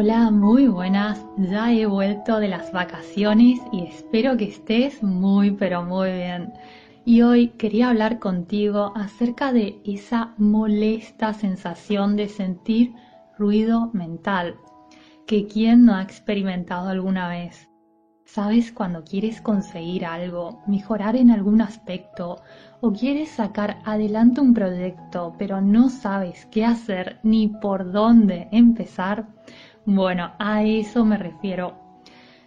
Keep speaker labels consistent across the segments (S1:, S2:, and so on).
S1: Hola, muy buenas. Ya he vuelto de las vacaciones y espero que estés muy pero muy bien. Y hoy quería hablar contigo acerca de esa molesta sensación de sentir ruido mental, que quién no ha experimentado alguna vez. ¿Sabes cuando quieres conseguir algo, mejorar en algún aspecto o quieres sacar adelante un proyecto pero no sabes qué hacer ni por dónde empezar? Bueno, a eso me refiero.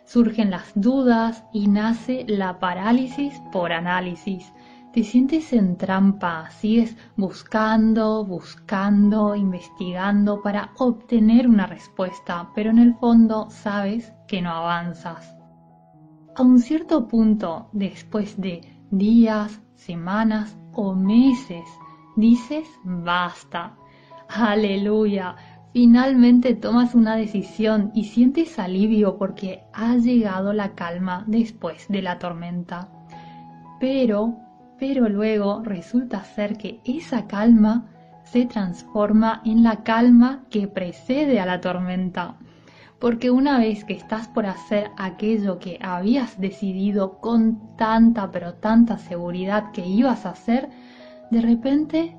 S1: Surgen las dudas y nace la parálisis por análisis. Te sientes en trampa, sigues buscando, buscando, investigando para obtener una respuesta, pero en el fondo sabes que no avanzas. A un cierto punto, después de días, semanas o meses, dices basta. Aleluya. Finalmente tomas una decisión y sientes alivio porque ha llegado la calma después de la tormenta. Pero, pero luego resulta ser que esa calma se transforma en la calma que precede a la tormenta porque una vez que estás por hacer aquello que habías decidido con tanta pero tanta seguridad que ibas a hacer, de repente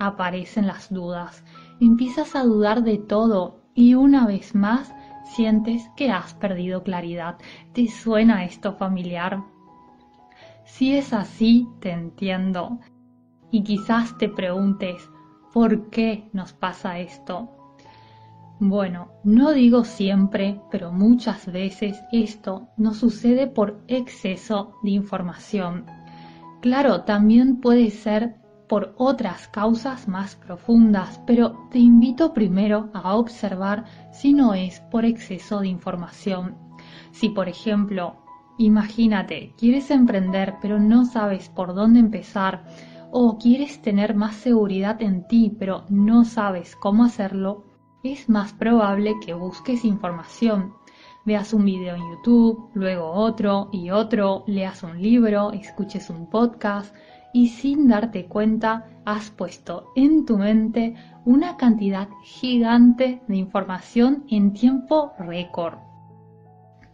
S1: aparecen las dudas. Empiezas a dudar de todo y una vez más sientes que has perdido claridad. ¿Te suena esto familiar? Si es así, te entiendo. Y quizás te preguntes, ¿por qué nos pasa esto? Bueno, no digo siempre, pero muchas veces esto nos sucede por exceso de información. Claro, también puede ser por otras causas más profundas, pero te invito primero a observar si no es por exceso de información. Si, por ejemplo, imagínate, quieres emprender pero no sabes por dónde empezar, o quieres tener más seguridad en ti pero no sabes cómo hacerlo, es más probable que busques información. Veas un video en YouTube, luego otro y otro, leas un libro, escuches un podcast y sin darte cuenta has puesto en tu mente una cantidad gigante de información en tiempo récord.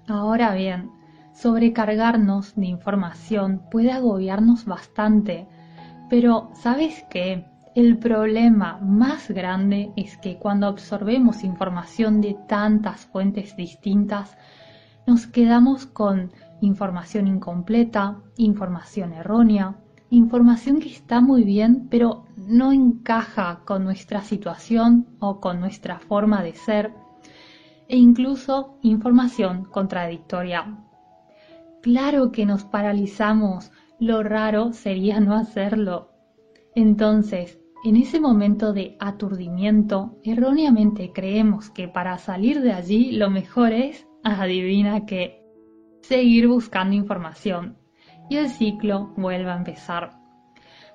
S1: Ahora bien, sobrecargarnos de información puede agobiarnos bastante, pero ¿sabes qué? El problema más grande es que cuando absorbemos información de tantas fuentes distintas, nos quedamos con información incompleta, información errónea, información que está muy bien, pero no encaja con nuestra situación o con nuestra forma de ser, e incluso información contradictoria. Claro que nos paralizamos, lo raro sería no hacerlo. Entonces, en ese momento de aturdimiento, erróneamente creemos que para salir de allí lo mejor es, adivina que, seguir buscando información y el ciclo vuelve a empezar.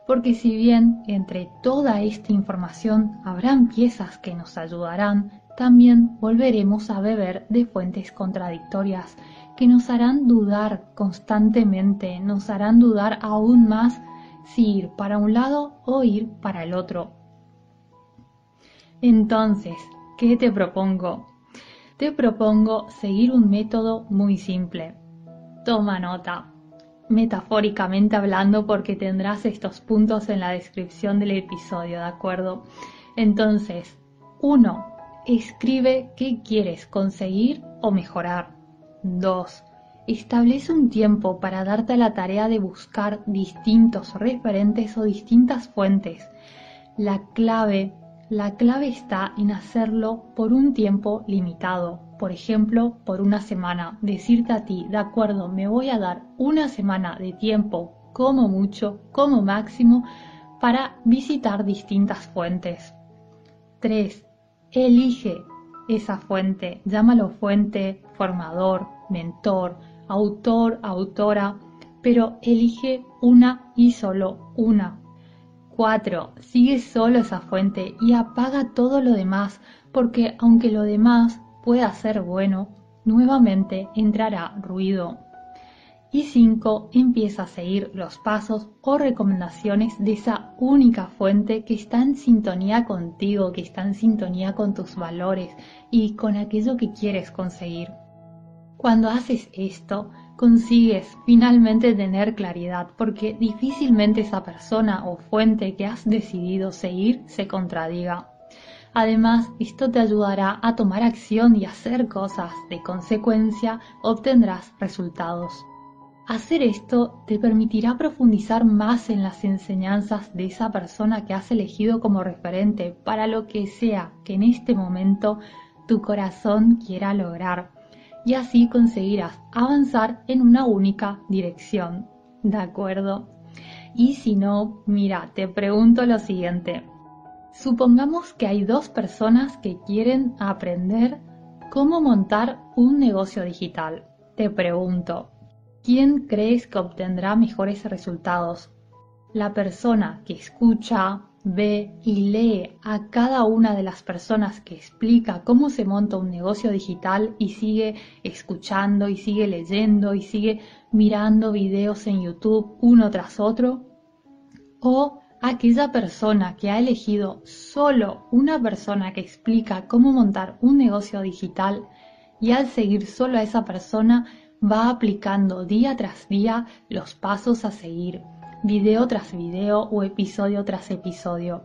S1: Porque si bien entre toda esta información habrán piezas que nos ayudarán, también volveremos a beber de fuentes contradictorias que nos harán dudar constantemente, nos harán dudar aún más si ir para un lado o ir para el otro. Entonces, ¿qué te propongo? Te propongo seguir un método muy simple. Toma nota, metafóricamente hablando porque tendrás estos puntos en la descripción del episodio, ¿de acuerdo? Entonces, 1. Escribe qué quieres conseguir o mejorar. 2 Establece un tiempo para darte la tarea de buscar distintos referentes o distintas fuentes. La clave, la clave está en hacerlo por un tiempo limitado. Por ejemplo, por una semana. Decirte a ti, de acuerdo, me voy a dar una semana de tiempo, como mucho, como máximo, para visitar distintas fuentes. 3. Elige esa fuente. Llámalo fuente, formador, mentor, autor, autora, pero elige una y solo una. 4. Sigue solo esa fuente y apaga todo lo demás, porque aunque lo demás pueda ser bueno, nuevamente entrará ruido. Y 5. Empieza a seguir los pasos o recomendaciones de esa única fuente que está en sintonía contigo, que está en sintonía con tus valores y con aquello que quieres conseguir. Cuando haces esto, consigues finalmente tener claridad porque difícilmente esa persona o fuente que has decidido seguir se contradiga. Además, esto te ayudará a tomar acción y hacer cosas. De consecuencia, obtendrás resultados. Hacer esto te permitirá profundizar más en las enseñanzas de esa persona que has elegido como referente para lo que sea que en este momento tu corazón quiera lograr y así conseguirás avanzar en una única dirección. ¿De acuerdo? Y si no, mira, te pregunto lo siguiente. Supongamos que hay dos personas que quieren aprender cómo montar un negocio digital. Te pregunto, ¿quién crees que obtendrá mejores resultados? ¿La persona que escucha, ve y lee a cada una de las personas que explica cómo se monta un negocio digital y sigue escuchando y sigue leyendo y sigue mirando videos en YouTube uno tras otro? ¿O aquella persona que ha elegido solo una persona que explica cómo montar un negocio digital y al seguir solo a esa persona va aplicando día tras día los pasos a seguir video tras video o episodio tras episodio.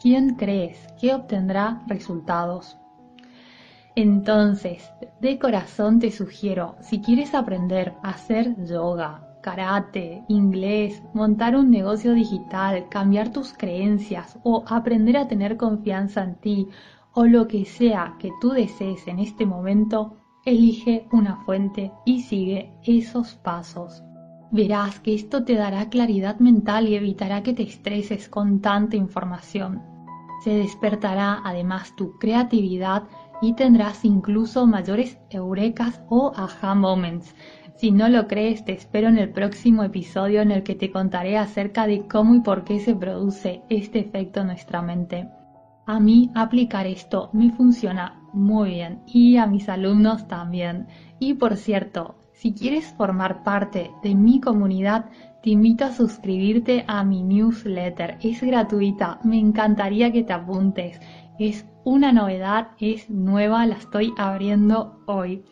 S1: ¿Quién crees que obtendrá resultados? Entonces, de corazón te sugiero, si quieres aprender a hacer yoga, karate, inglés, montar un negocio digital, cambiar tus creencias o aprender a tener confianza en ti o lo que sea que tú desees en este momento, elige una fuente y sigue esos pasos. Verás que esto te dará claridad mental y evitará que te estreses con tanta información. Se despertará además tu creatividad y tendrás incluso mayores eurekas o aha moments. Si no lo crees, te espero en el próximo episodio en el que te contaré acerca de cómo y por qué se produce este efecto en nuestra mente. A mí aplicar esto me funciona muy bien y a mis alumnos también. Y por cierto, si quieres formar parte de mi comunidad, te invito a suscribirte a mi newsletter. Es gratuita, me encantaría que te apuntes. Es una novedad, es nueva, la estoy abriendo hoy.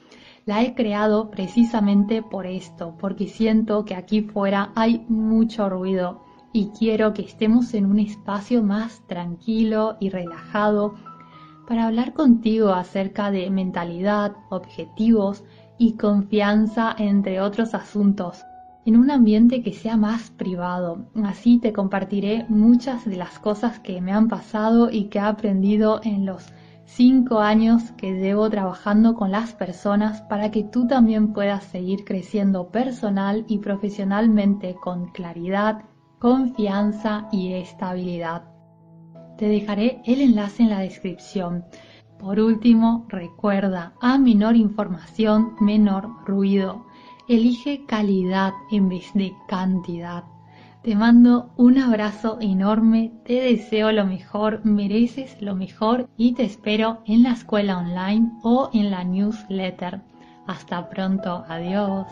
S1: La he creado precisamente por esto, porque siento que aquí fuera hay mucho ruido y quiero que estemos en un espacio más tranquilo y relajado para hablar contigo acerca de mentalidad, objetivos, y confianza, entre otros asuntos, en un ambiente que sea más privado. Así te compartiré muchas de las cosas que me han pasado y que he aprendido en los cinco años que llevo trabajando con las personas para que tú también puedas seguir creciendo personal y profesionalmente con claridad, confianza y estabilidad. Te dejaré el enlace en la descripción. Por último, recuerda, a menor información, menor ruido. Elige calidad en vez de cantidad. Te mando un abrazo enorme, te deseo lo mejor, mereces lo mejor y te espero en la escuela online o en la newsletter. Hasta pronto, adiós.